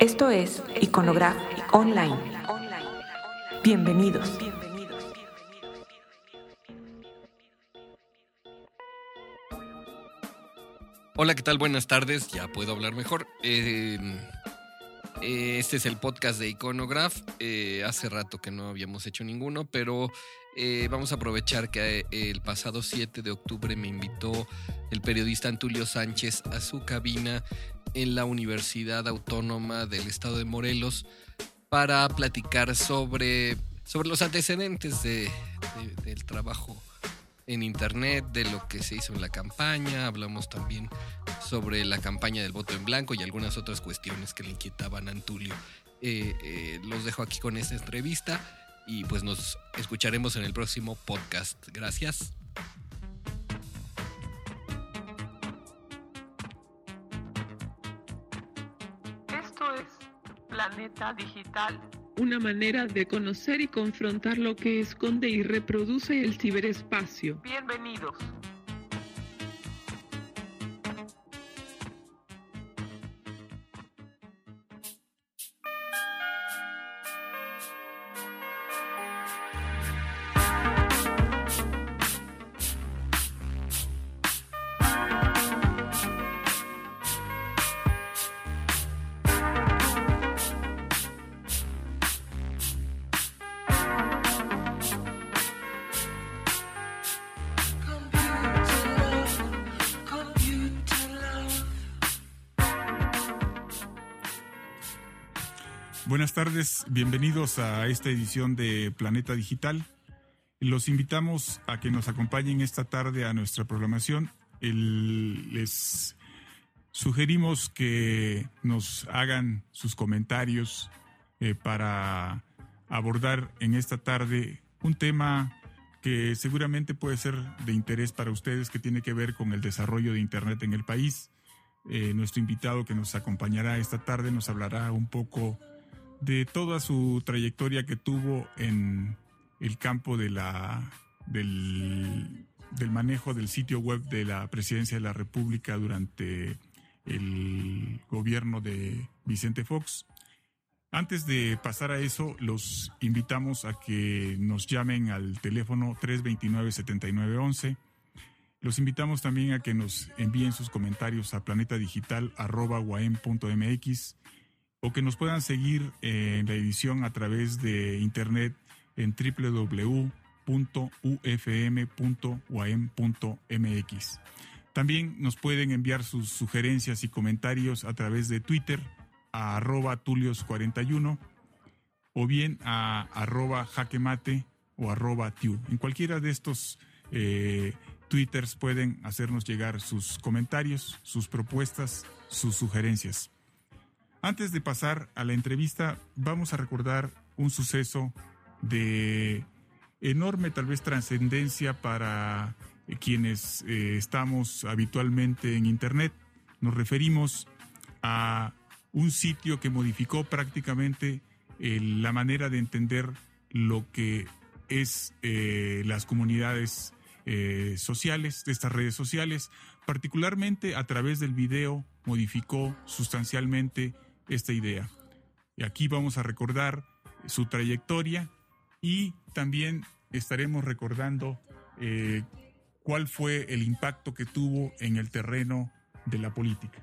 Esto es Iconograph Online. Bienvenidos. Hola, ¿qué tal? Buenas tardes. Ya puedo hablar mejor. Eh, este es el podcast de Iconograph. Eh, hace rato que no habíamos hecho ninguno, pero eh, vamos a aprovechar que el pasado 7 de octubre me invitó el periodista Antulio Sánchez a su cabina en la Universidad Autónoma del Estado de Morelos para platicar sobre, sobre los antecedentes de, del trabajo en Internet, de lo que se hizo en la campaña. Hablamos también sobre la campaña del voto en blanco y algunas otras cuestiones que le inquietaban a Antulio. Eh, eh, los dejo aquí con esta entrevista y pues nos escucharemos en el próximo podcast. Gracias. Esto es Planeta Digital. Una manera de conocer y confrontar lo que esconde y reproduce el ciberespacio. Bienvenidos. Buenas tardes, bienvenidos a esta edición de Planeta Digital. Los invitamos a que nos acompañen esta tarde a nuestra programación. Les sugerimos que nos hagan sus comentarios eh, para abordar en esta tarde un tema que seguramente puede ser de interés para ustedes, que tiene que ver con el desarrollo de Internet en el país. Eh, nuestro invitado que nos acompañará esta tarde nos hablará un poco de toda su trayectoria que tuvo en el campo de la del, manejo del sitio web de la Presidencia de la República durante el gobierno de Vicente Fox. Antes de pasar a eso, los invitamos a que nos llamen al teléfono 329-7911. Los invitamos también a que nos envíen sus comentarios a planetadigital.guam.mx o que nos puedan seguir eh, en la edición a través de internet en www.ufm.uam.mx. También nos pueden enviar sus sugerencias y comentarios a través de Twitter a arroba tulios41 o bien a arroba jaquemate o arroba tiu. En cualquiera de estos eh, twitters pueden hacernos llegar sus comentarios, sus propuestas, sus sugerencias. Antes de pasar a la entrevista, vamos a recordar un suceso de enorme tal vez trascendencia para eh, quienes eh, estamos habitualmente en Internet. Nos referimos a un sitio que modificó prácticamente eh, la manera de entender lo que es las comunidades sociales, de estas redes sociales, particularmente a través del video modificó sustancialmente esta idea. Y aquí vamos a recordar su trayectoria y también estaremos recordando eh, cuál fue el impacto que tuvo en el terreno de la política.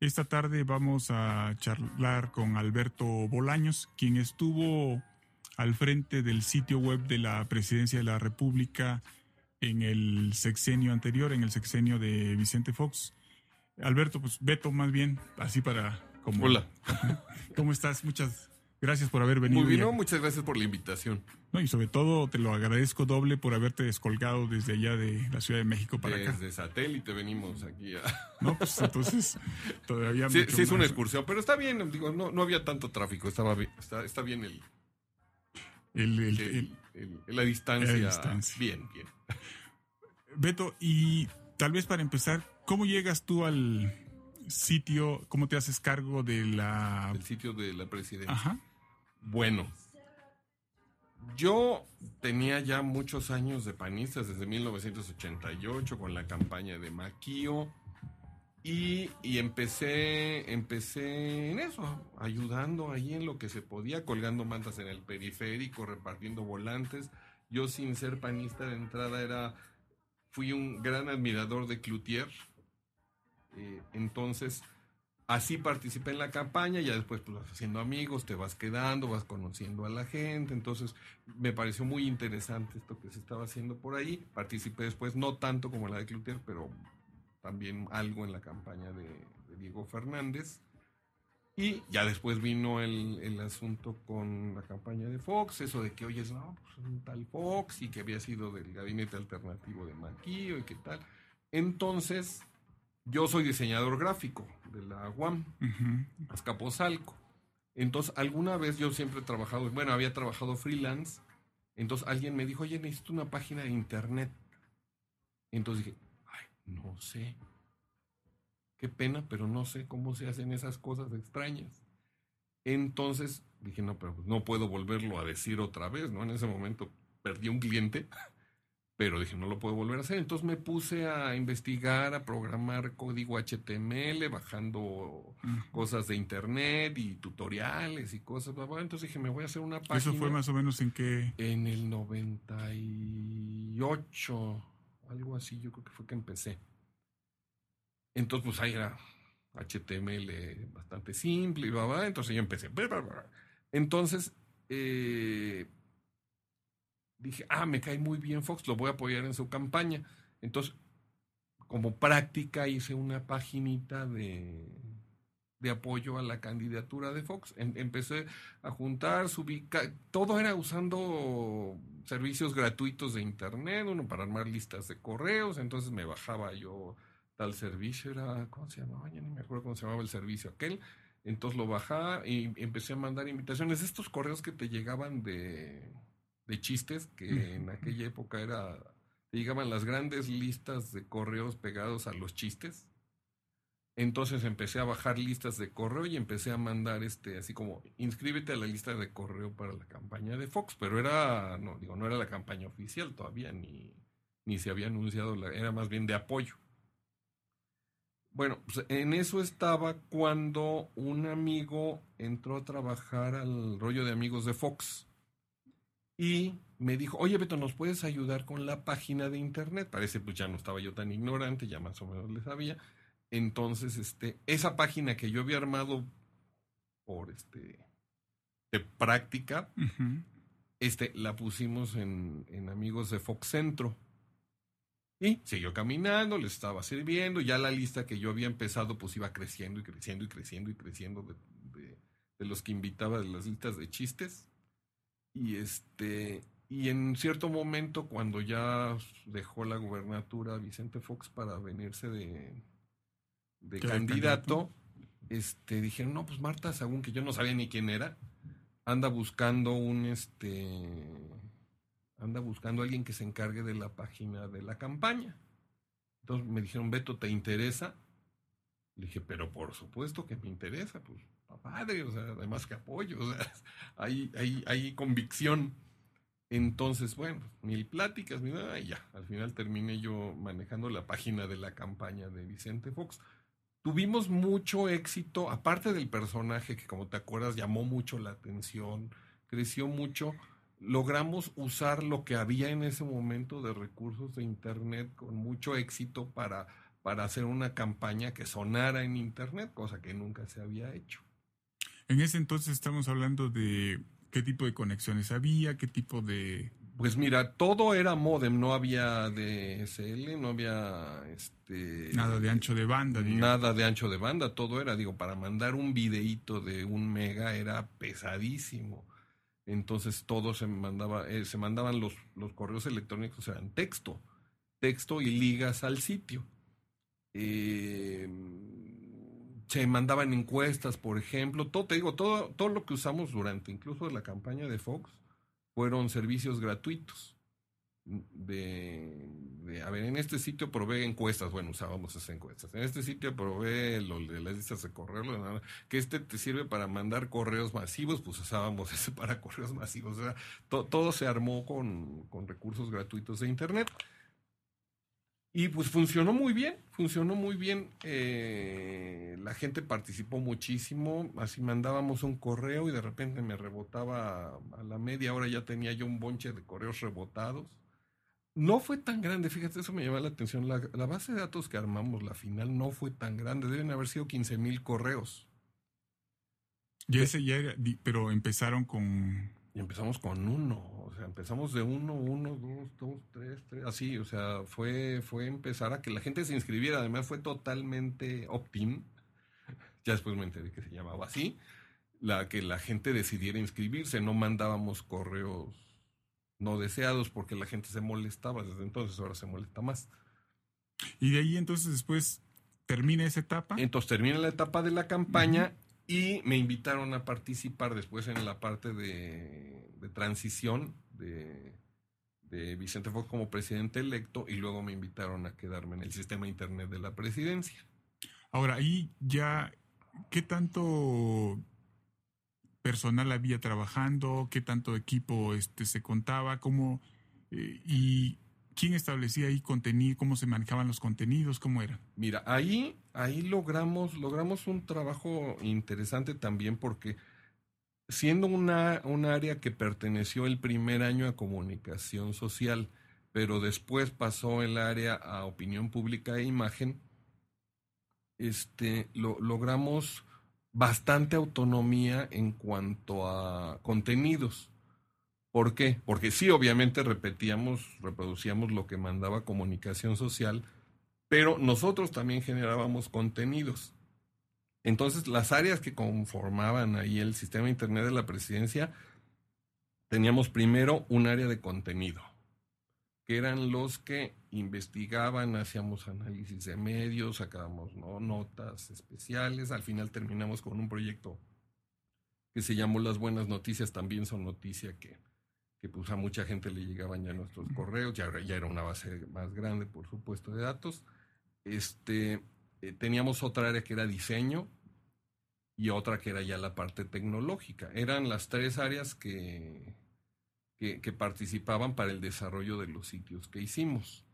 Esta tarde vamos a charlar con Alberto Bolaños, quien estuvo al frente del sitio web de la Presidencia de la República en el sexenio anterior, en el sexenio de Vicente Fox. Alberto, pues Beto más bien, así para como Hola. ¿Cómo estás? Muchas gracias por haber venido. Muy bien, muchas gracias por la invitación. no, y sobre todo te lo agradezco doble por haberte descolgado desde allá de la Ciudad de México para acá. Desde satélite venimos aquí a... No, pues entonces todavía Sí, sí es una excursión, pero está bien, digo, no, no había tanto tráfico, estaba bien, está, está bien el, El- el- el- el- el- la distancia. La distancia. Bien, bien. Beto, y tal vez para empezar, ¿cómo llegas tú al sitio? ¿Cómo te haces cargo de la... El sitio de la presidencia. Ajá. Bueno, yo tenía ya muchos años de panistas desde 1988 con la campaña de Maquío Y, y empecé, empecé en eso, ayudando ahí en lo que se podía, colgando mantas en el periférico, repartiendo volantes. Yo sin ser panista de entrada era, fui un gran admirador de Cloutier. Eh, entonces, así participé en la campaña, ya después pues vas haciendo amigos, te vas quedando, vas conociendo a la gente, entonces me pareció muy interesante esto que se estaba haciendo por ahí, participé después, no tanto como la de Cloutier, pero también algo en la campaña de, de Diego Fernández. Y ya después vino el, el, asunto con la campaña de Fox, eso de que, oye, no, pues un tal Fox y que había sido del gabinete alternativo de Maquillo y qué tal. Entonces, yo soy diseñador gráfico de la UAM, uh -huh. Azcapotzalco. Entonces, alguna vez yo siempre he trabajado, bueno, había trabajado freelance. Entonces, alguien me dijo, oye, necesito una página de internet. Entonces dije, ay, no sé. Qué pena, pero no sé cómo se hacen esas cosas extrañas. Entonces dije, no, pero no puedo volverlo a decir otra vez, ¿no? En ese momento perdí un cliente, pero dije, no lo puedo volver a hacer. Entonces me puse a investigar, a programar código HTML, bajando cosas de internet y tutoriales y cosas. Entonces dije, me voy a hacer una página. ¿Eso fue más o menos en qué? En el 98, algo así, yo creo que fue que empecé. Entonces, pues ahí era HTML bastante simple y bla, bla, entonces yo empecé. Entonces, eh, dije, ah, me cae muy bien Fox, lo voy a apoyar en su campaña. Entonces, como práctica, hice una paginita de, de apoyo a la candidatura de Fox. Em, empecé a juntar, subí, todo era usando servicios gratuitos de Internet, uno para armar listas de correos, entonces me bajaba yo tal servicio, era, ¿cómo se llamaba? Ya ni me acuerdo cómo se llamaba el servicio aquel. Entonces lo bajaba y empecé a mandar invitaciones. Estos correos que te llegaban de, de chistes, que en aquella época era, llegaban las grandes listas de correos pegados a los chistes. Entonces empecé a bajar listas de correo y empecé a mandar este, así como, inscríbete a la lista de correo para la campaña de Fox, pero era, no, digo, no era la campaña oficial todavía, ni, ni se había anunciado, la, era más bien de apoyo. Bueno, pues en eso estaba cuando un amigo entró a trabajar al rollo de amigos de Fox y me dijo, oye Beto, ¿nos puedes ayudar con la página de internet? Parece pues ya no estaba yo tan ignorante, ya más o menos le sabía. Entonces, este, esa página que yo había armado por este de práctica, uh -huh. este, la pusimos en, en Amigos de Fox Centro. Y siguió caminando, le estaba sirviendo, ya la lista que yo había empezado pues iba creciendo y creciendo y creciendo y creciendo de, de, de los que invitaba de las listas de chistes. Y este, y en cierto momento cuando ya dejó la gubernatura Vicente Fox para venirse de, de candidato, candidato, este, dijeron, no, pues Marta Sagún, que yo no sabía ni quién era, anda buscando un este anda buscando a alguien que se encargue de la página de la campaña. Entonces me dijeron, Beto, ¿te interesa? Le dije, pero por supuesto que me interesa, pues, padre, o sea, además que apoyo, o sea, hay, hay, hay convicción. Entonces, bueno, mil pláticas, mil, y ya, al final terminé yo manejando la página de la campaña de Vicente Fox. Tuvimos mucho éxito, aparte del personaje que, como te acuerdas, llamó mucho la atención, creció mucho logramos usar lo que había en ese momento de recursos de Internet con mucho éxito para, para hacer una campaña que sonara en Internet, cosa que nunca se había hecho. En ese entonces estamos hablando de qué tipo de conexiones había, qué tipo de... Pues mira, todo era modem, no había DSL, no había este nada de ancho de banda, digamos. nada de ancho de banda, todo era, digo, para mandar un videíto de un mega era pesadísimo entonces todo se mandaba, eh, se mandaban los, los correos electrónicos, eran texto, texto y ligas al sitio. Eh, se mandaban encuestas, por ejemplo, todo, te digo, todo, todo lo que usamos durante incluso la campaña de Fox fueron servicios gratuitos. De, a ver, en este sitio probé encuestas, bueno, usábamos esas encuestas. En este sitio probé lo de las listas de correo, que este te sirve para mandar correos masivos, pues usábamos ese para correos masivos. O todo se armó con, con recursos gratuitos de Internet. Y pues funcionó muy bien, funcionó muy bien. Eh, la gente participó muchísimo. Así mandábamos un correo y de repente me rebotaba a la media hora, ya tenía yo un bonche de correos rebotados. No fue tan grande, fíjate, eso me llama la atención. La, base de datos que armamos, la final, no fue tan grande. Deben haber sido 15 mil correos. Y ese ya era, pero empezaron con... Y empezamos con uno, o sea, empezamos de uno, uno, dos, dos, tres, tres, así, o sea, fue, fue empezar a que la gente se inscribiera, además fue totalmente opt-in, ya después me enteré que se llamaba así, la que la gente decidiera inscribirse, no mandábamos correos no deseados porque la gente se molestaba, desde entonces ahora se molesta más. Y de ahí entonces después termina esa etapa. Entonces termina la etapa de la campaña y me invitaron a participar después en la parte de, transición de, de Vicente Fox como presidente electo y luego me invitaron a quedarme en el sistema internet de la presidencia. Ahora, ahí ya, ¿qué tanto personal había trabajando? ¿Qué tanto equipo este, se contaba? ¿Cómo, eh, ¿Y quién establecía ahí contenido? ¿Cómo se manejaban los contenidos? ¿Cómo era? Mira, ahí, ahí logramos, logramos un trabajo interesante también porque siendo una, un área que perteneció el primer año a comunicación social, pero después pasó el área a opinión pública e imagen, este, lo, logramos bastante autonomía en cuanto a contenidos. ¿Por qué? Porque sí, obviamente repetíamos, reproducíamos lo que mandaba comunicación social, pero nosotros también generábamos contenidos. Entonces, las áreas que conformaban ahí el sistema Internet de la presidencia, teníamos primero un área de contenido, que eran los que investigaban, hacíamos análisis de medios, sacábamos ¿no? notas especiales, al final terminamos con un proyecto que se llamó Las Buenas Noticias, también son noticia que, que pues a mucha gente le llegaban ya nuestros correos, ya, ya era una base más grande, por supuesto, de datos. Este, eh, teníamos otra área que era diseño y otra que era ya la parte tecnológica. Eran las tres áreas que, que, que participaban para el desarrollo de los sitios que hicimos.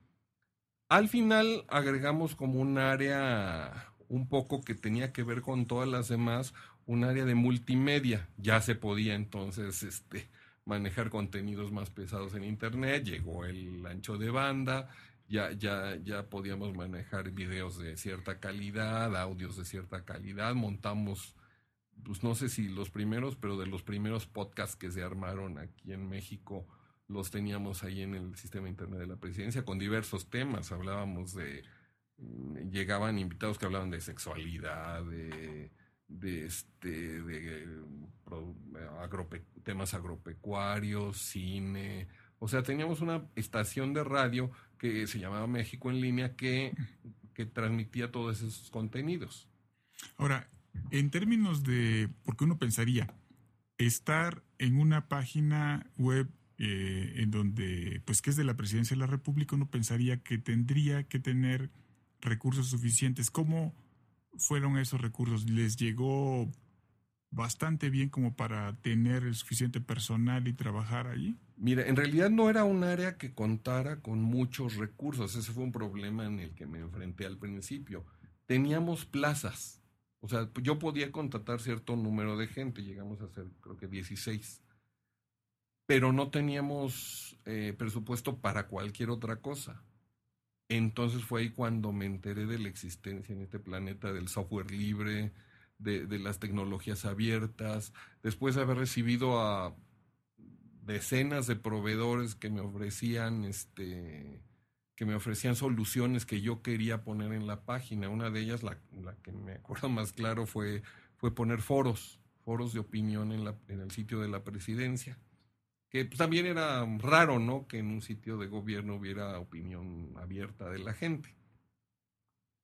Al final agregamos como un área un poco que tenía que ver con todas las demás, un área de multimedia. Ya se podía entonces este, manejar contenidos más pesados en Internet, llegó el ancho de banda, ya, ya, ya podíamos manejar videos de cierta calidad, audios de cierta calidad, montamos, pues no sé si los primeros, pero de los primeros podcasts que se armaron aquí en México, los teníamos ahí en el sistema internet de la presidencia con diversos temas, hablábamos de, mm, llegaban invitados que hablaban de sexualidad, de, de este, de, eh, agrope- temas agropecuarios, cine, o sea, teníamos una estación de radio que se llamaba México en línea que, que transmitía todos esos contenidos. Ahora, en términos de, porque uno pensaría, estar en una página web eh, en donde, pues que es de la presidencia de la República, uno pensaría que tendría que tener recursos suficientes. ¿Cómo fueron esos recursos? ¿Les llegó bastante bien como para tener el suficiente personal y trabajar allí? Mira, en realidad no era un área que contara con muchos recursos. Ese fue un problema en el que me enfrenté al principio. Teníamos plazas. O sea, yo podía contratar cierto número de gente. Llegamos a ser, creo que 16. Pero no teníamos eh, presupuesto para cualquier otra cosa. Entonces fue ahí cuando me enteré de la existencia en este planeta del software libre, de, las tecnologías abiertas. Después de haber recibido a decenas de proveedores que me ofrecían este que me ofrecían soluciones que yo quería poner en la página. Una de ellas, la, que me acuerdo más claro, fue, fue poner foros, foros de opinión en el sitio de la presidencia. Que pues, también era raro, ¿no? Que en un sitio de gobierno hubiera opinión abierta de la gente.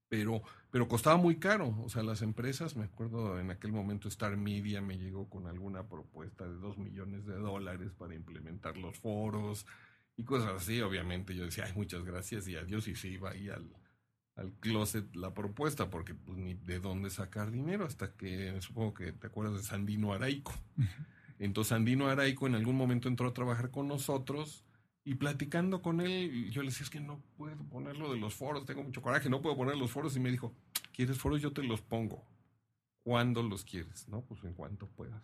Pero, pero costaba muy caro. O sea, las empresas, me acuerdo en aquel momento Star Media me llegó con alguna propuesta de dos millones de dólares para implementar los foros y cosas así. Obviamente yo decía, ay, muchas gracias y adiós. Y se iba ahí al, al closet la propuesta, porque pues ni de dónde sacar dinero, hasta que supongo que te acuerdas de Sandino Araico. Entonces Sandino Araico en algún momento entró a trabajar con nosotros Y platicando con él, yo le decía, es que no puedo ponerlo de los foros, tengo mucho coraje, no puedo poner los foros. Y me dijo, ¿quieres foros? Yo te los pongo. ¿Cuándo los quieres? No, pues en cuanto puedas.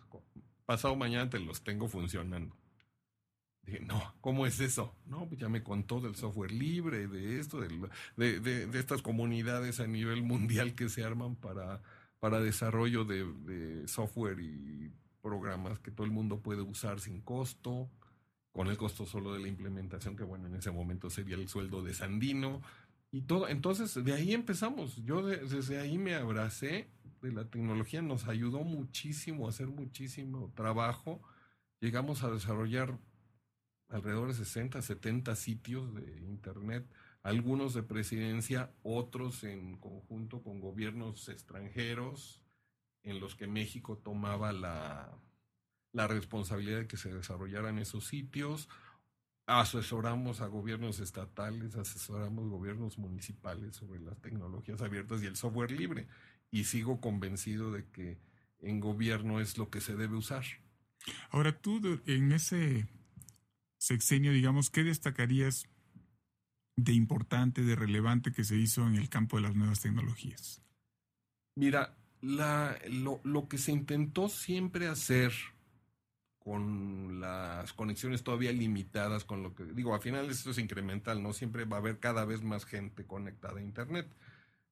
Pasado mañana te los tengo funcionando. Dije, no, ¿cómo es eso? No, pues ya me contó del software libre, de esto, de, de, estas comunidades a nivel mundial que se arman para, para desarrollo de, software y programas que todo el mundo puede usar sin costo, con el costo solo de la implementación, que bueno, en ese momento sería el sueldo de Sandino. Y todo, entonces de ahí empezamos. Yo desde ahí me abracé de la tecnología, nos ayudó muchísimo a hacer muchísimo trabajo. Llegamos a desarrollar alrededor de 60, 70 sitios de Internet, algunos de presidencia, otros en conjunto con gobiernos extranjeros, en los que México tomaba la, la responsabilidad de que se desarrollaran esos sitios. Asesoramos a gobiernos estatales, asesoramos gobiernos municipales sobre las tecnologías abiertas y el software libre. Y sigo convencido de que en gobierno es lo que se debe usar. Ahora tú en ese sexenio, digamos, ¿qué destacarías de importante, de relevante que se hizo en el campo de las nuevas tecnologías? Mira, la, lo, lo que se intentó siempre hacer con las conexiones todavía limitadas con lo que digo, al final esto es incremental, ¿no? Siempre va a haber cada vez más gente conectada a Internet.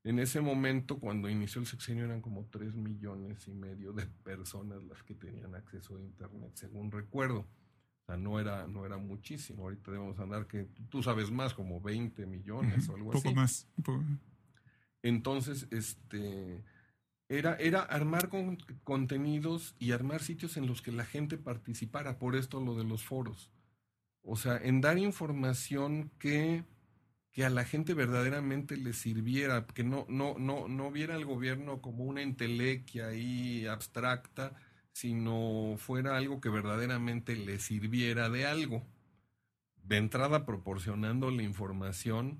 En ese momento, cuando inició el sexenio, eran como 3 millones y medio de personas las que tenían acceso a Internet, según recuerdo. O sea, no era, no era muchísimo. Ahorita debemos andar que tú sabes más, como 20 millones o algo así. Poco más. Entonces, este era, era armar con, contenidos y armar sitios en los que la gente participara. Por esto lo de los foros. O sea, en dar información que, que a la gente verdaderamente le sirviera, que no, no, no, no viera al gobierno como una entelequia ahí abstracta, sino fuera algo que verdaderamente le sirviera de algo. De entrada proporcionando la información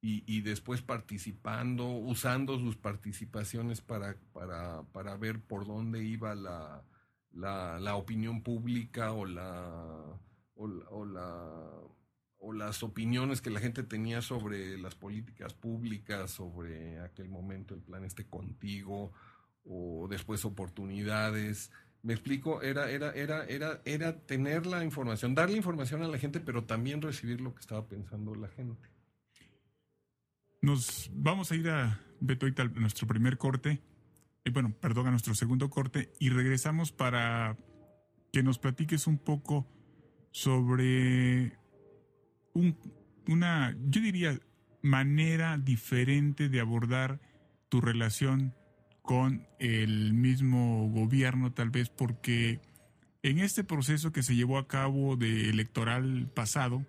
y, después participando, usando sus participaciones para, para, para ver por dónde iba la, la, opinión pública o la, o, la, o las opiniones que la gente tenía sobre las políticas públicas, sobre aquel momento el plan este contigo, o después oportunidades. Me explico, era, era, era, era, era tener la información, darle información a la gente, pero también recibir lo que estaba pensando la gente. Nos vamos a ir a Beto a nuestro primer corte, y bueno, perdón, a nuestro segundo corte, y regresamos para que nos platiques un poco sobre un, una, yo diría, manera diferente de abordar tu relación con el mismo gobierno, tal vez porque en este proceso que se llevó a cabo de electoral pasado,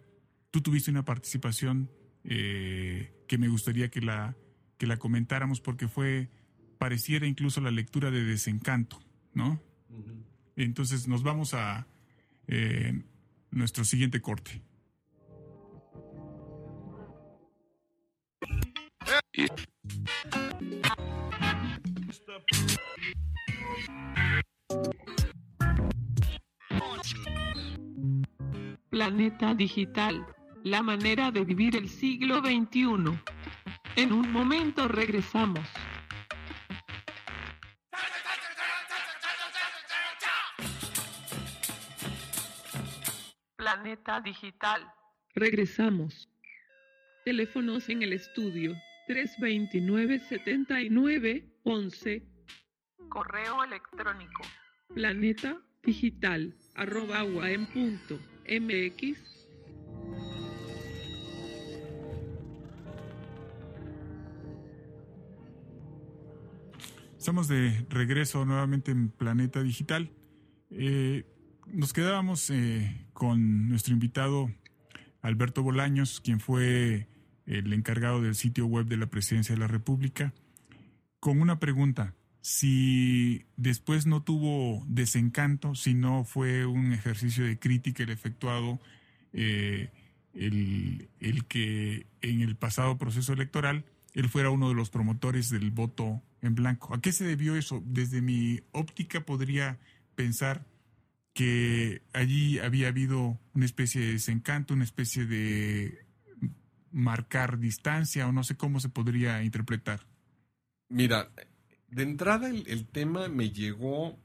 tú tuviste una participación eh, que me gustaría que la, que la comentáramos porque fue, pareciera incluso la lectura de desencanto, ¿no? Entonces nos vamos a eh, nuestro siguiente corte. Planeta Digital, la manera de vivir el siglo XXI. En un momento regresamos. Planeta Digital. Regresamos. Teléfonos en el estudio 329 79 11 Correo electrónico. Planeta digital arroba punto mx. Estamos de regreso nuevamente en Planeta Digital. Eh, nos quedábamos eh, con nuestro invitado Alberto Bolaños, quien fue el encargado del sitio web de la Presidencia de la República, con una pregunta si después no tuvo desencanto, si no fue un ejercicio de crítica el efectuado, eh, el, el, que en el pasado proceso electoral él fuera uno de los promotores del voto en blanco. ¿A qué se debió eso? Desde mi óptica podría pensar que allí había habido una especie de desencanto, una especie de marcar distancia o no sé cómo se podría interpretar. Mira, de entrada el, el tema me llegó,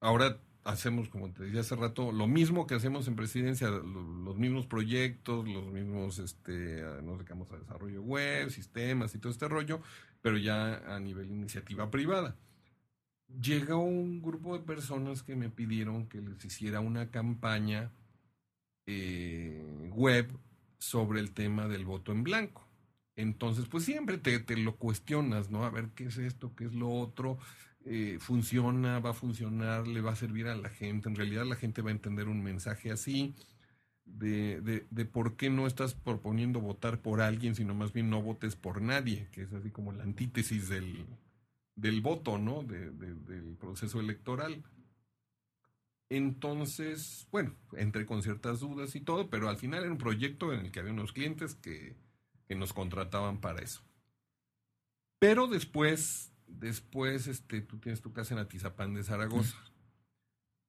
ahora hacemos, como te decía hace rato, lo mismo que hacemos en presidencia, lo- los mismos proyectos, los mismos, este, nos dedicamos a desarrollo web, sistemas y todo este rollo, pero ya a nivel iniciativa privada. Llegó un grupo de personas que me pidieron que les hiciera una campaña eh, web sobre el tema del voto en blanco. Entonces, pues siempre te, te lo cuestionas, ¿no? A ver qué es esto, qué es lo otro, eh, funciona, va a funcionar, le va a servir a la gente. En realidad la gente va a entender un mensaje así de, de, por qué no estás proponiendo votar por alguien, sino más bien no votes por nadie, que es así como la antítesis del, del voto, ¿no? De- de- del proceso electoral. Entonces, bueno, entré con ciertas dudas y todo, pero al final era un proyecto en el que había unos clientes que, que nos contrataban para eso. Pero después, después, este, tú tienes tu casa en Atizapán de Zaragoza.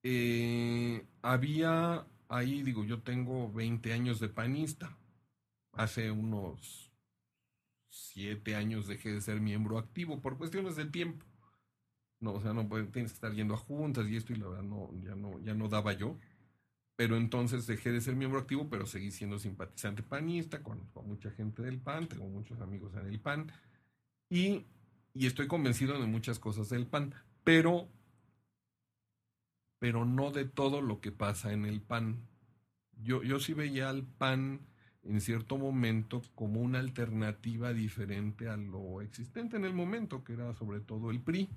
Eh, había ahí, digo, yo tengo 20 años de panista. Hace unos 7 años dejé de ser miembro activo por cuestiones de tiempo. No, o sea, no tienes que estar yendo a juntas y esto, y la verdad no, ya no, ya no daba yo. Pero entonces dejé de ser miembro activo, pero seguí siendo simpatizante panista, conozco a mucha gente del PAN, tengo muchos amigos en el PAN, y, y estoy convencido de muchas cosas del PAN, pero, pero no de todo lo que pasa en el PAN. Yo, yo sí veía al PAN en cierto momento como una alternativa diferente a lo existente en el momento, que era sobre todo el PRI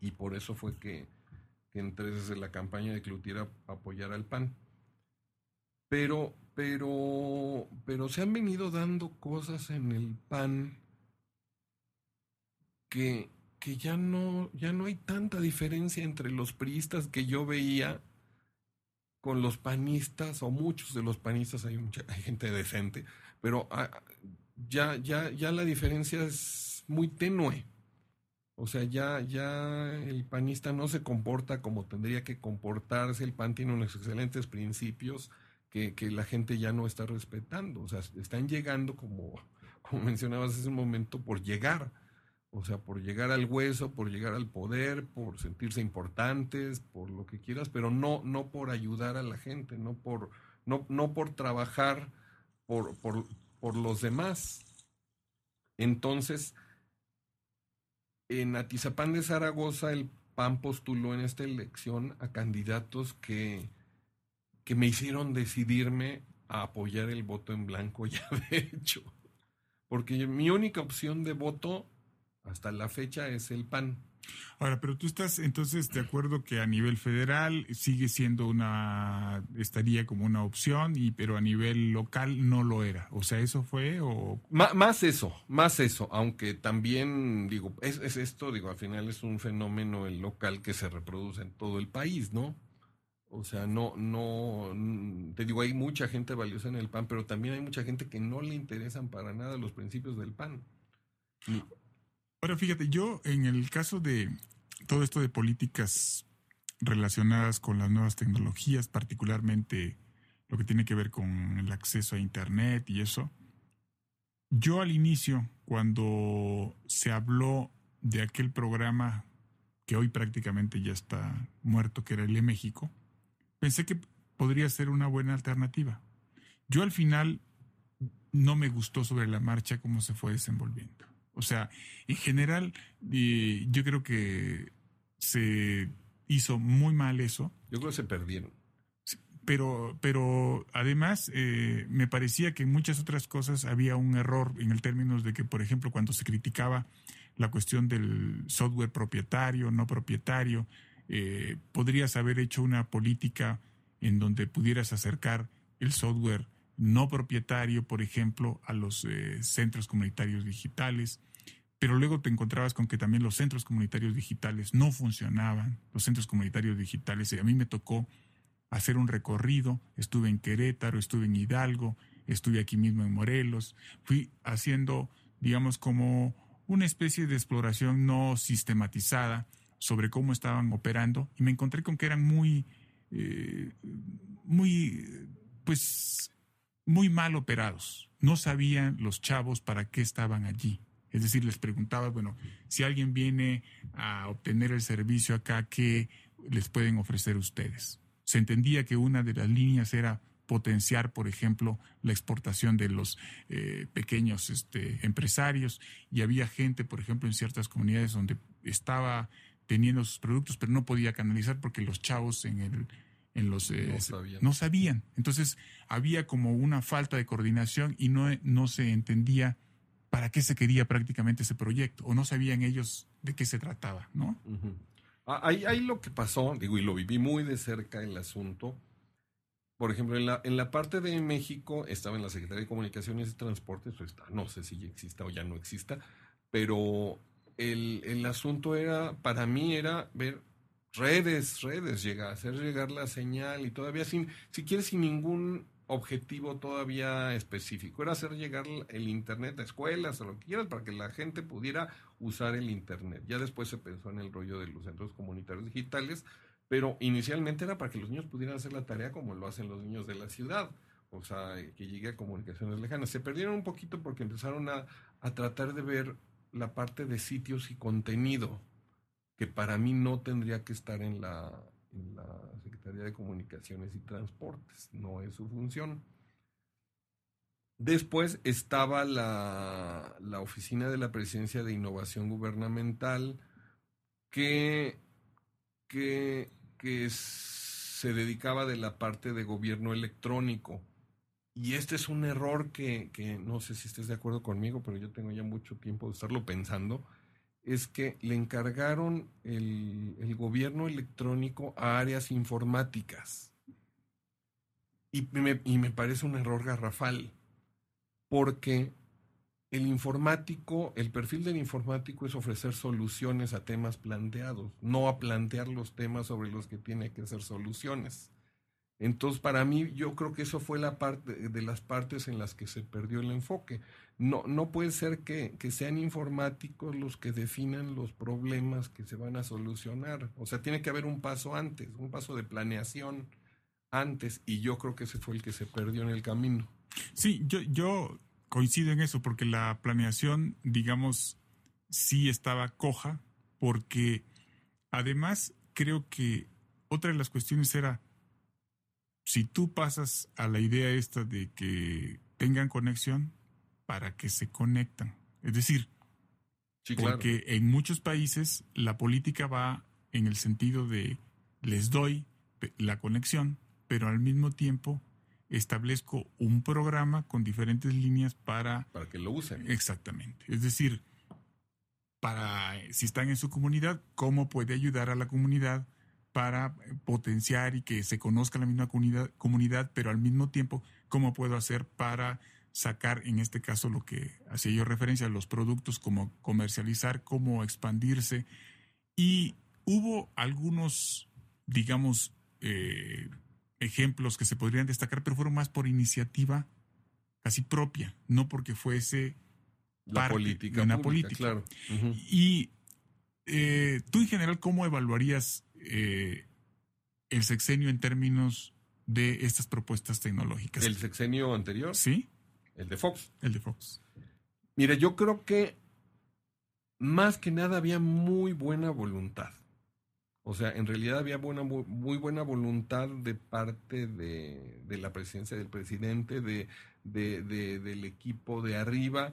y por eso fue que, que entré desde la campaña de Cloutier a apoyar al PAN. Pero, pero, pero se han venido dando cosas en el PAN que, que ya no, ya no hay tanta diferencia entre los priistas que yo veía con los panistas, o muchos de los panistas, hay, mucha, gente decente, pero ah, ya, ya, ya la diferencia es muy tenue. O sea, ya, ya el panista no se comporta como tendría que comportarse. El PAN tiene unos excelentes principios que, que la gente ya no está respetando. O sea, están llegando, como, como mencionabas hace un momento, por llegar. O sea, por llegar al hueso, por llegar al poder, por sentirse importantes, por lo que quieras, pero no, no por ayudar a la gente, no por, no, no por trabajar por, por, por los demás. Entonces, en Atizapán de Zaragoza el PAN postuló en esta elección a candidatos que, que me hicieron decidirme a apoyar el voto en blanco ya de hecho. Porque mi única opción de voto hasta la fecha es el PAN. Ahora, pero tú estás entonces de acuerdo que a nivel federal sigue siendo una, estaría como una opción, y pero a nivel local no lo era. O sea, ¿eso fue o...? Má- más eso, más eso, aunque también, digo, es, es esto, digo, al final es un fenómeno el local que se reproduce en todo el país, ¿no? O sea, no, no, te digo, hay mucha gente valiosa en el PAN, pero también hay mucha gente que no le interesan para nada los principios del PAN. Ni- Ahora, fíjate, yo en el caso de todo esto de políticas relacionadas con las nuevas tecnologías, particularmente lo que tiene que ver con el acceso a Internet y eso, yo al inicio, cuando se habló de aquel programa que hoy prácticamente ya está muerto, que era el de México, pensé que podría ser una buena alternativa. Yo al final no me gustó sobre la marcha cómo se fue desenvolviendo. O sea, en general, eh, yo creo que se hizo muy mal eso, Yo creo que se perdieron. pero, pero además eh, me parecía que en muchas otras cosas había un error en el términos de que, por ejemplo, cuando se criticaba la cuestión del software propietario, no propietario, eh, podrías haber hecho una política en donde pudieras acercar el software no propietario, por ejemplo, a los eh, centros comunitarios digitales, pero luego te encontrabas con que también los centros comunitarios digitales no funcionaban, los centros comunitarios digitales, y a mí me tocó hacer un recorrido, estuve en Querétaro, estuve en Hidalgo, estuve aquí mismo en Morelos, fui haciendo, digamos, como una especie de exploración no sistematizada sobre cómo estaban operando y me encontré con que eran muy, eh, muy, pues, muy mal operados. No sabían los chavos para qué estaban allí. Es decir, les preguntaba, bueno, si alguien viene a obtener el servicio acá, ¿qué les pueden ofrecer ustedes? Se entendía que una de las líneas era potenciar, por ejemplo, la exportación de los eh, pequeños este, empresarios y había gente, por ejemplo, en ciertas comunidades donde estaba teniendo sus productos, pero no podía canalizar porque los chavos en el en los No eh, sabían. no sabían. Entonces había como una falta de coordinación y no, no se entendía para qué se quería prácticamente ese proyecto o no sabían ellos de qué se trataba, ¿no? Ujú. Ah, Ahí, ahí lo que pasó, digo, y lo viví muy de cerca el asunto. Por ejemplo, en la, en la parte de México estaba en la Secretaría de Comunicaciones y Transportes, pues, está, no sé si ya exista o ya no exista, pero el, el asunto era, para mí era ver redes, redes, llegar, hacer llegar la señal y todavía sin, si quieres, sin ningún objetivo todavía específico. Era hacer llegar el Internet a escuelas o lo que quieras para que la gente pudiera usar el Internet. Ya después se pensó en el rollo de los centros comunitarios digitales, pero inicialmente era para que los niños pudieran hacer la tarea como lo hacen los niños de la ciudad. O sea, que llegue a comunicaciones lejanas. Se perdieron un poquito porque empezaron a, a tratar de ver la parte de sitios y contenido, que para mí no tendría que estar en la, Secretaría de Comunicaciones y Transportes, no es su función. Después estaba la, la Oficina de la Presidencia de Innovación Gubernamental, que, que, que se dedicaba de la parte de gobierno electrónico. Y este es un error que, que no sé si estés de acuerdo conmigo, pero yo tengo ya mucho tiempo de estarlo pensando es que le encargaron el, el, gobierno electrónico a áreas informáticas. Y me, y me, parece un error garrafal, porque el informático, el perfil del informático es ofrecer soluciones a temas planteados, no a plantear los temas sobre los que tiene que hacer soluciones. Entonces, para mí, yo creo que eso fue la parte de las partes en las que se perdió el enfoque. No, no puede ser que, que, sean informáticos los que definan los problemas que se van a solucionar. O sea, tiene que haber un paso antes, un paso de planeación antes, y yo creo que ese fue el que se perdió en el camino. Sí, yo, yo coincido en eso, porque la planeación, digamos, sí estaba coja, porque además creo que otra de las cuestiones era si tú pasas a la idea esta de que tengan conexión, ¿para que se conectan? Es decir, sí, porque claro. en muchos países la política va en el sentido de les doy la conexión, pero al mismo tiempo establezco un programa con diferentes líneas para... Para que lo usen. Exactamente. Es decir, para, si están en su comunidad, ¿cómo puede ayudar a la comunidad para potenciar y que se conozca la misma comunidad, comunidad, pero al mismo tiempo, ¿cómo puedo hacer para sacar, en este caso, lo que hacía yo referencia, los productos, cómo comercializar, cómo expandirse? Y hubo algunos, digamos, eh, ejemplos que se podrían destacar, pero fueron más por iniciativa casi propia, no porque fuese la parte política, de una pública, política. Claro. Uh -huh. Y eh, tú en general, ¿cómo evaluarías eh, el sexenio en términos de estas propuestas tecnológicas? ¿El sexenio anterior? Sí. El de Fox. El de Fox. Mira, yo creo que más que nada había muy buena voluntad. O sea, en realidad había buena, muy buena voluntad de parte de, de la presidencia del presidente, de, de, de, del equipo de arriba.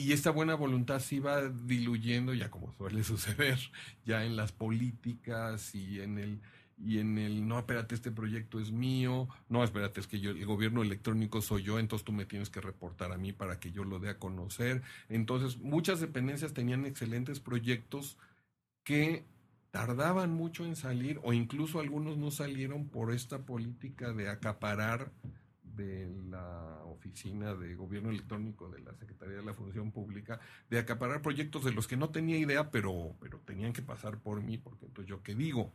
Y esta buena voluntad se iba diluyendo, ya como suele suceder, ya en las políticas y en el, y en el, no, espérate, este proyecto es mío, no, espérate, es que yo, el gobierno electrónico soy yo, entonces tú me tienes que reportar a mí para que yo lo dé a conocer. Entonces, muchas dependencias tenían excelentes proyectos que tardaban mucho en salir o incluso algunos no salieron por esta política de acaparar de la oficina de gobierno electrónico de la Secretaría de la Función Pública, de acaparar proyectos de los que no tenía idea, pero, pero tenían que pasar por mí, porque entonces yo qué digo.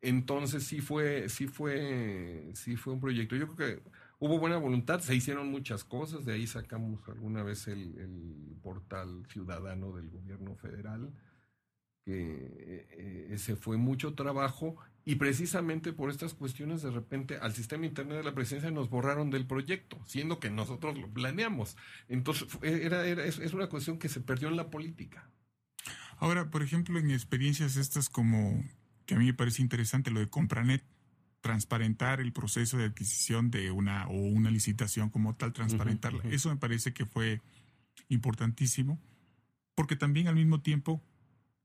Entonces sí fue, sí fue, sí fue un proyecto. Yo creo que hubo buena voluntad, se hicieron muchas cosas, de ahí sacamos alguna vez el, el portal ciudadano del gobierno federal que eh, se fue mucho trabajo y precisamente por estas cuestiones de repente al sistema internet de la presidencia nos borraron del proyecto, siendo que nosotros lo planeamos. Entonces era, era, es, es una cuestión que se perdió en la política. Ahora, por ejemplo, en experiencias estas como que a mí me parece interesante lo de Compranet, transparentar el proceso de adquisición de una o una licitación como tal, transparentarla. Eso me parece que fue importantísimo, porque también al mismo tiempo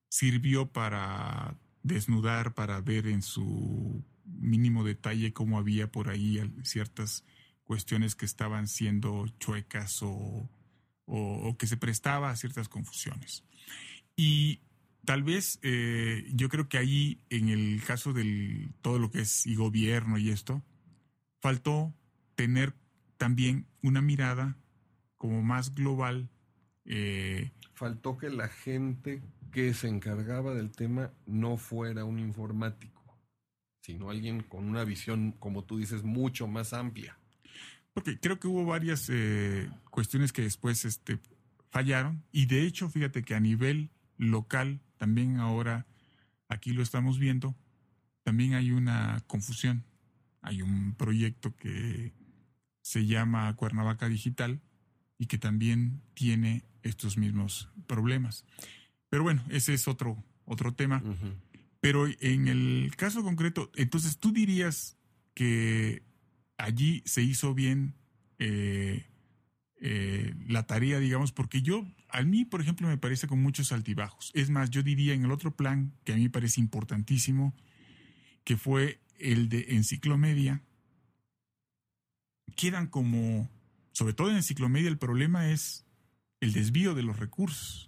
sirvió para desnudar, para ver en su mínimo detalle cómo había por ahí ciertas cuestiones que estaban siendo chuecas o, o- que se prestaba a ciertas confusiones. Y tal vez eh, yo creo que ahí, en el caso del todo lo que es y gobierno y esto, faltó tener también una mirada como más global. eh, Faltó que la gente que se encargaba del tema no fuera un informático, sino alguien con una visión, como tú dices, mucho más amplia. porque creo que hubo varias eh, cuestiones que después este, fallaron. Y de hecho, fíjate que a nivel local, también ahora aquí lo estamos viendo, también hay una confusión. Hay un proyecto que se llama Cuernavaca Digital y que también tiene estos mismos problemas. Pero bueno, ese es otro, otro tema. Pero en el caso concreto, entonces tú dirías que allí se hizo bien eh, eh, la tarea, digamos, porque yo, a mí, por ejemplo, me parece con muchos altibajos. Es más, yo diría en el otro plan, que a mí me parece importantísimo, que fue el de enciclomedia, quedan como, sobre todo en enciclomedia, el problema es el desvío de los recursos.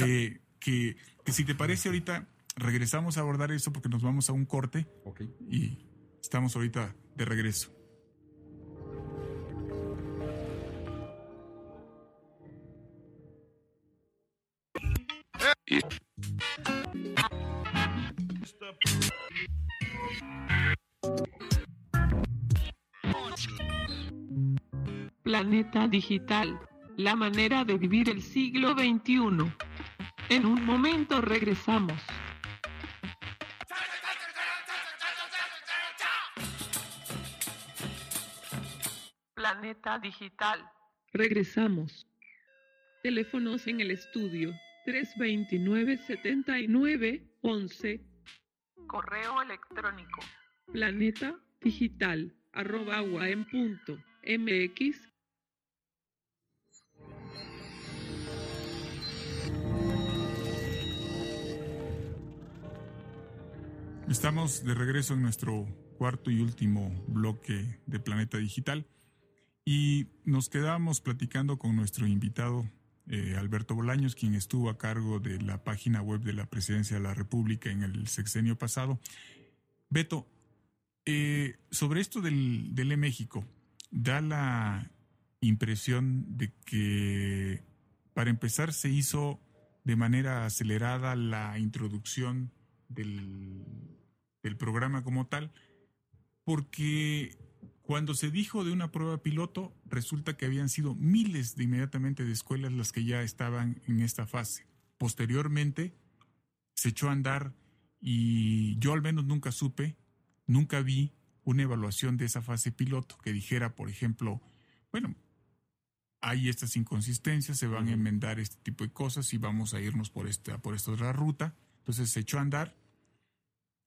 Que, que, que si te parece ahorita, regresamos a abordar eso porque nos vamos a un corte Ok. y estamos ahorita de regreso. Planeta Digital, la manera de vivir el siglo XXI. En un momento regresamos. Planeta Digital. Regresamos. Teléfonos en el estudio 329-7911 Correo electrónico. planeta digital arroba UAM punto mx Estamos de regreso en nuestro cuarto y último bloque de Planeta Digital y nos quedamos platicando con nuestro invitado eh, Alberto Bolaños, quien estuvo a cargo de la página web de la Presidencia de la República en el sexenio pasado. Beto, eh, sobre esto del, del E-México, da la impresión de que para empezar se hizo de manera acelerada la introducción del, del programa como tal, porque cuando se dijo de una prueba piloto, resulta que habían sido miles de inmediatamente de escuelas las que ya estaban en esta fase. Posteriormente, se echó a andar y yo al menos nunca supe, nunca vi una evaluación de esa fase piloto que dijera, por ejemplo, bueno, hay estas inconsistencias, se van a enmendar este tipo de cosas y vamos a irnos por esta, por esta otra ruta. Entonces se echó a andar.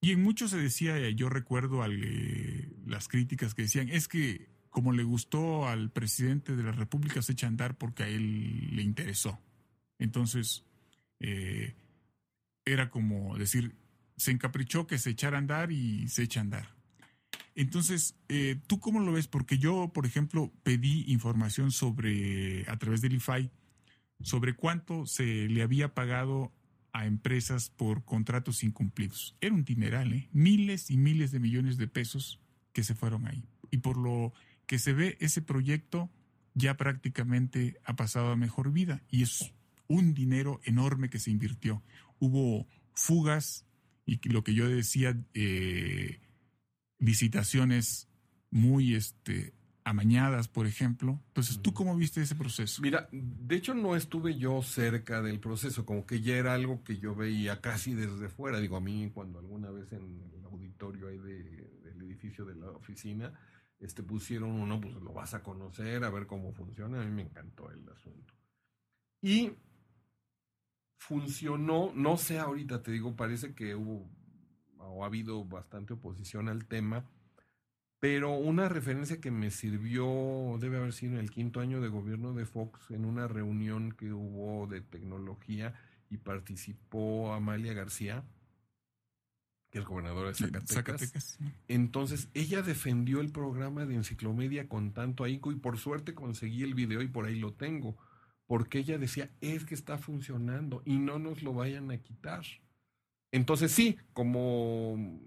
Y en muchos se decía, eh, yo recuerdo al, eh, las críticas que decían, es que como le gustó al presidente de la República, se echa a andar porque a él le interesó. Entonces, eh, era como decir, se encaprichó que se echara a andar y se echa a andar. Entonces, ¿tú cómo lo ves? Porque yo, por ejemplo, pedí información sobre, a través del IFAI, sobre cuánto se le había pagado a empresas por contratos incumplidos. Era un dineral, ¿eh? Miles y miles de millones de pesos que se fueron ahí. Y por lo que se ve, ese proyecto ya prácticamente ha pasado a mejor vida y es un dinero enorme que se invirtió. Hubo fugas y lo que yo decía, eh, licitaciones muy este, amañadas, por ejemplo. Entonces, ¿tú cómo viste ese proceso? Mira, de hecho no estuve yo cerca del proceso, como que ya era algo que yo veía casi desde fuera. Digo, a mí cuando alguna vez en el auditorio ahí de- del edificio de la oficina, este pusieron uno, pues lo vas a conocer, a ver cómo funciona. A mí me encantó el asunto. Y funcionó, no sé ahorita, te digo, parece que hubo o ha habido bastante oposición al tema, pero una referencia que me sirvió, debe haber sido en el quinto año de gobierno de Fox, en una reunión que hubo de tecnología y participó Amalia García, que es gobernadora de Zacatecas. Zacatecas. Entonces ella defendió el programa de enciclomedia con tanto ahínco y por suerte conseguí el video y por ahí lo tengo. Porque ella decía, es que está funcionando y no nos lo vayan a quitar. Entonces sí, como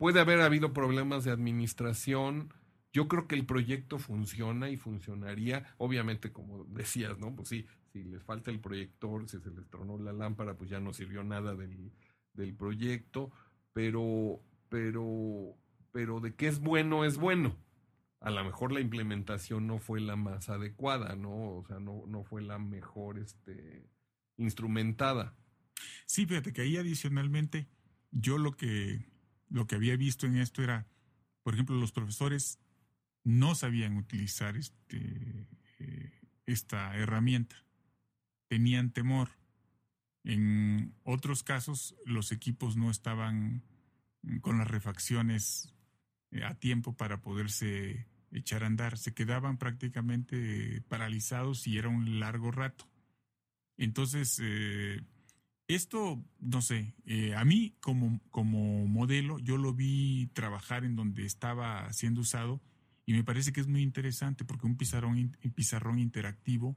puede haber habido problemas de administración, yo creo que el proyecto funciona y funcionaría, obviamente como decías, ¿no? Pues sí, si les falta el proyector, si se les tronó la lámpara, pues ya no sirvió nada del, del proyecto, pero, pero, pero de que es bueno, es bueno. A lo mejor la implementación no fue la más adecuada, ¿no? O sea, no, no fue la mejor este, instrumentada. Sí, fíjate que ahí adicionalmente, yo lo que, lo que había visto en esto era, por ejemplo, los profesores no sabían utilizar este, eh, esta herramienta, tenían temor. En otros casos, los equipos no estaban con las refacciones eh, a tiempo para poderse echar a andar, se quedaban prácticamente paralizados y era un largo rato. Entonces, eh, esto, no sé, eh, a mí como, como modelo, yo lo vi trabajar en donde estaba siendo usado y me parece que es muy interesante porque un pizarrón, un pizarrón interactivo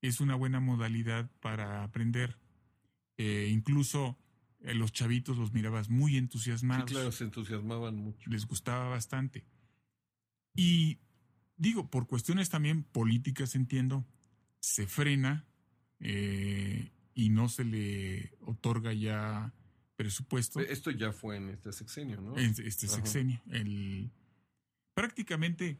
es una buena modalidad para aprender. Eh, incluso eh, los chavitos los mirabas muy Sí, entusiasmados claro, se entusiasmaban mucho. les gustaba bastante. Y digo, por cuestiones también políticas, entiendo, se frena eh, y no se le otorga ya presupuesto Esto ya fue en este sexenio, ¿no? en este Ajá. sexenio. El, prácticamente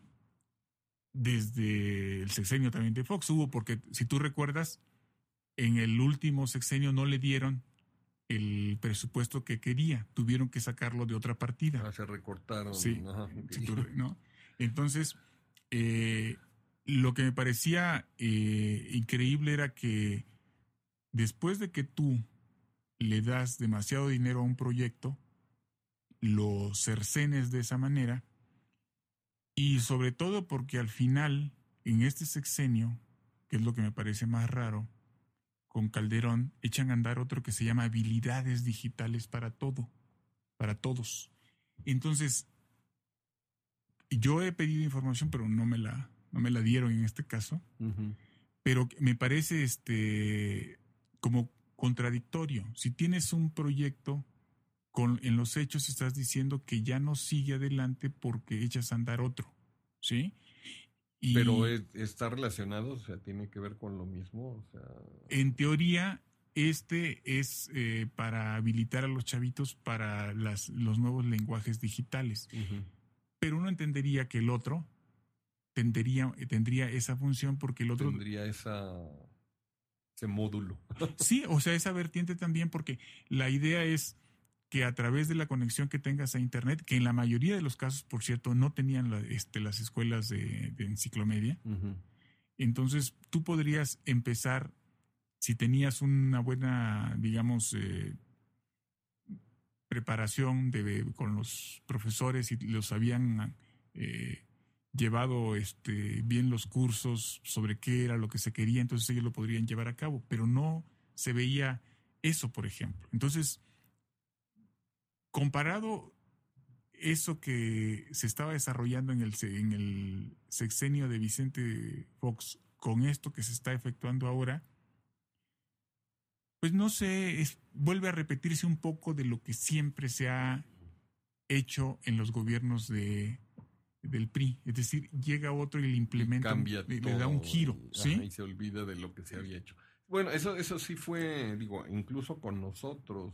desde el sexenio también de Fox hubo, porque si tú recuerdas, en el último sexenio no le dieron el presupuesto que quería, tuvieron que sacarlo de otra partida. Ah, se recortaron. Sí, ajá, ok. si tú re- ¿no? Entonces, eh, lo que me parecía eh, increíble era que después de que tú le das demasiado dinero a un proyecto, lo cercenes de esa manera, y sobre todo porque al final, en este sexenio, que es lo que me parece más raro, con Calderón echan a andar otro que se llama habilidades digitales para todo, para todos. Entonces, yo he pedido información, pero no me la, no me la dieron en este caso. Pero me parece este como contradictorio. Si tienes un proyecto con en los hechos estás diciendo que ya no sigue adelante porque echas a andar otro, ¿sí? Y Pero es- está relacionado, o sea, tiene que ver con lo mismo, o sea, en teoría este es eh, para habilitar a los chavitos para las, los nuevos lenguajes digitales. pero uno entendería que el otro tendría, tendría esa función porque el otro... tendría esa ese módulo. Sí, o sea, esa vertiente también porque la idea es que a través de la conexión que tengas a Internet, que en la mayoría de los casos, por cierto, no tenían la- este, las escuelas de, de enciclomedia, entonces tú podrías empezar, si tenías una buena, digamos, eh, preparación de, con los profesores y los habían eh, llevado este, bien los cursos sobre qué era lo que se quería, entonces ellos lo podrían llevar a cabo, pero no se veía eso, por ejemplo. Entonces, comparado eso que se estaba desarrollando en el, en el sexenio de Vicente Fox con esto que se está efectuando ahora, pues no sé, es- vuelve a repetirse un poco de lo que siempre se ha hecho en los gobiernos de, del PRI. Es decir, llega otro y le implementa, un- Cambia le, da un giro, y, ¿sí? ajá, y se olvida de lo que se había hecho. Bueno, eso, eso sí fue, digo, incluso con nosotros.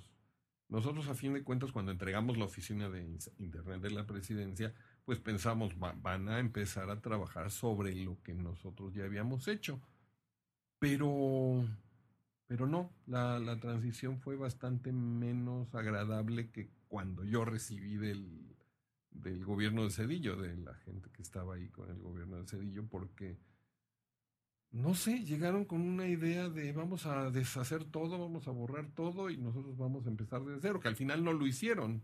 Nosotros, a fin de cuentas, cuando entregamos la oficina de Internet de la presidencia, pues pensamos, va- van a empezar a trabajar sobre lo que nosotros ya habíamos hecho. Pero, pero no, la, la transición fue bastante menos agradable que cuando yo recibí del, del gobierno de Cedillo, de la gente que estaba ahí con el gobierno de Cedillo, porque, no sé, llegaron con una idea de vamos a deshacer todo, vamos a borrar todo y nosotros vamos a empezar de cero, que al final no lo hicieron.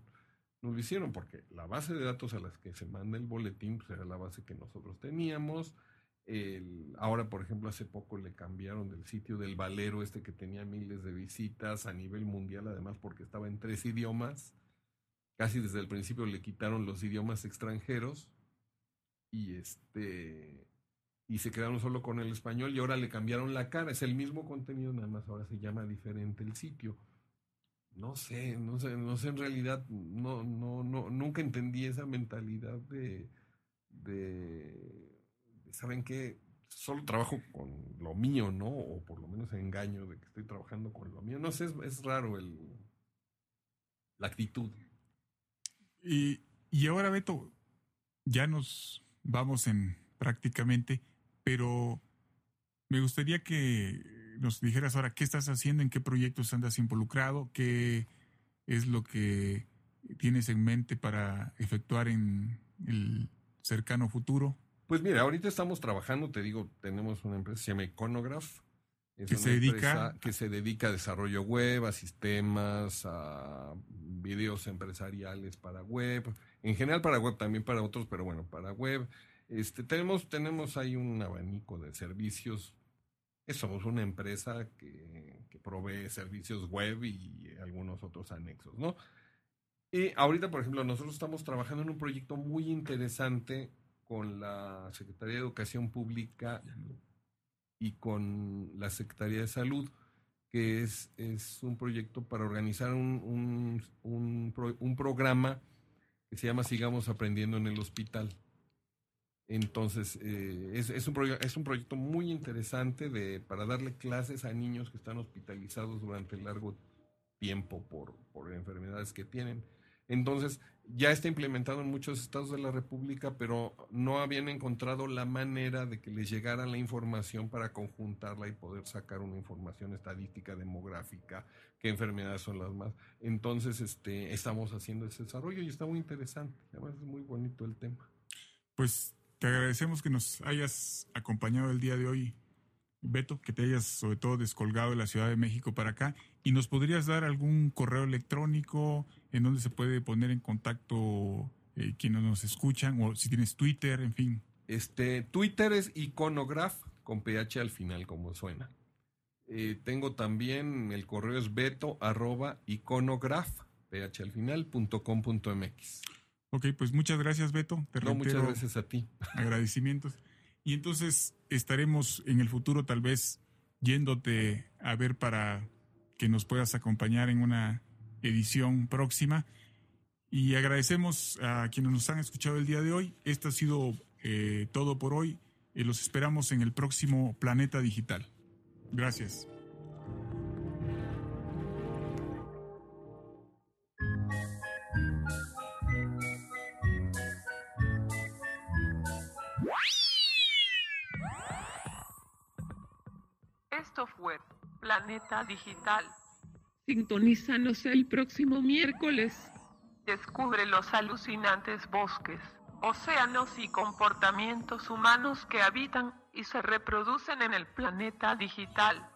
No lo hicieron porque la base de datos a las que se manda el boletín pues, era la base que nosotros teníamos. Ahora, por ejemplo, hace poco le cambiaron del sitio del Valero, este que tenía miles de visitas a nivel mundial, además porque estaba en tres idiomas. Casi desde el principio le quitaron los idiomas extranjeros y este y se quedaron solo con el español y ahora le cambiaron la cara. Es el mismo contenido, nada más ahora se llama diferente el sitio. No sé, no sé, no sé en realidad, no, no, no, nunca entendí esa mentalidad de, de, ¿saben qué? Solo trabajo con lo mío, ¿no? O por lo menos engaño de que estoy trabajando con lo mío. No sé, es, es raro el, la actitud. Y, y ahora, Beto, ya nos vamos en prácticamente, pero me gustaría que nos dijeras ahora qué estás haciendo, en qué proyectos andas involucrado, qué es lo que tienes en mente para efectuar en el cercano futuro. Pues mira, ahorita estamos trabajando, te digo, tenemos una empresa que se llama Iconograph. Es Que una se dedica- que se dedica a desarrollo web, a sistemas, a videos empresariales para web, en general para web, también para otros, pero bueno, para web. Este, tenemos, tenemos ahí un abanico de servicios. Somos una empresa que, que provee servicios web y algunos otros anexos, ¿no? Y ahorita, por ejemplo, nosotros estamos trabajando en un proyecto muy interesante con la Secretaría de Educación Pública y con la Secretaría de Salud, que es, es un proyecto para organizar un, un, un, pro- un programa que se llama Sigamos Aprendiendo en el Hospital. Entonces, eh, es, es, un es un proyecto muy interesante de, para darle clases a niños que están hospitalizados durante largo tiempo por, por enfermedades que tienen. Entonces, ya está implementado en muchos estados de la República, pero no habían encontrado la manera de que les llegara la información para conjuntarla y poder sacar una información estadística demográfica, qué enfermedades son las más. Entonces, este, estamos haciendo ese desarrollo y está muy interesante. Además, es muy bonito el tema. Pues te agradecemos que nos hayas acompañado el día de hoy, Beto, que te hayas sobre todo descolgado de la Ciudad de México para acá. ¿Y nos podrías dar algún correo electrónico en donde se puede poner en contacto eh, quienes nos escuchan? O si tienes Twitter, en fin. Este, Twitter es iconograph con ph al final, como suena. Eh, tengo también el correo es beto arroba iconograph, ph al final, punto com punto mx. Ok, pues muchas gracias, Beto. Te No, muchas gracias a ti. agradecimientos. Y entonces estaremos en el futuro tal vez yéndote a ver para que nos puedas acompañar en una edición próxima. Y agradecemos a quienes nos han escuchado el día de hoy. Esto ha sido eh, todo por hoy. y los esperamos en el próximo Planeta Digital. Gracias. Planeta Digital. Sintonízanos el próximo miércoles. Descubre los alucinantes bosques, océanos y comportamientos humanos que habitan y se reproducen en el planeta digital.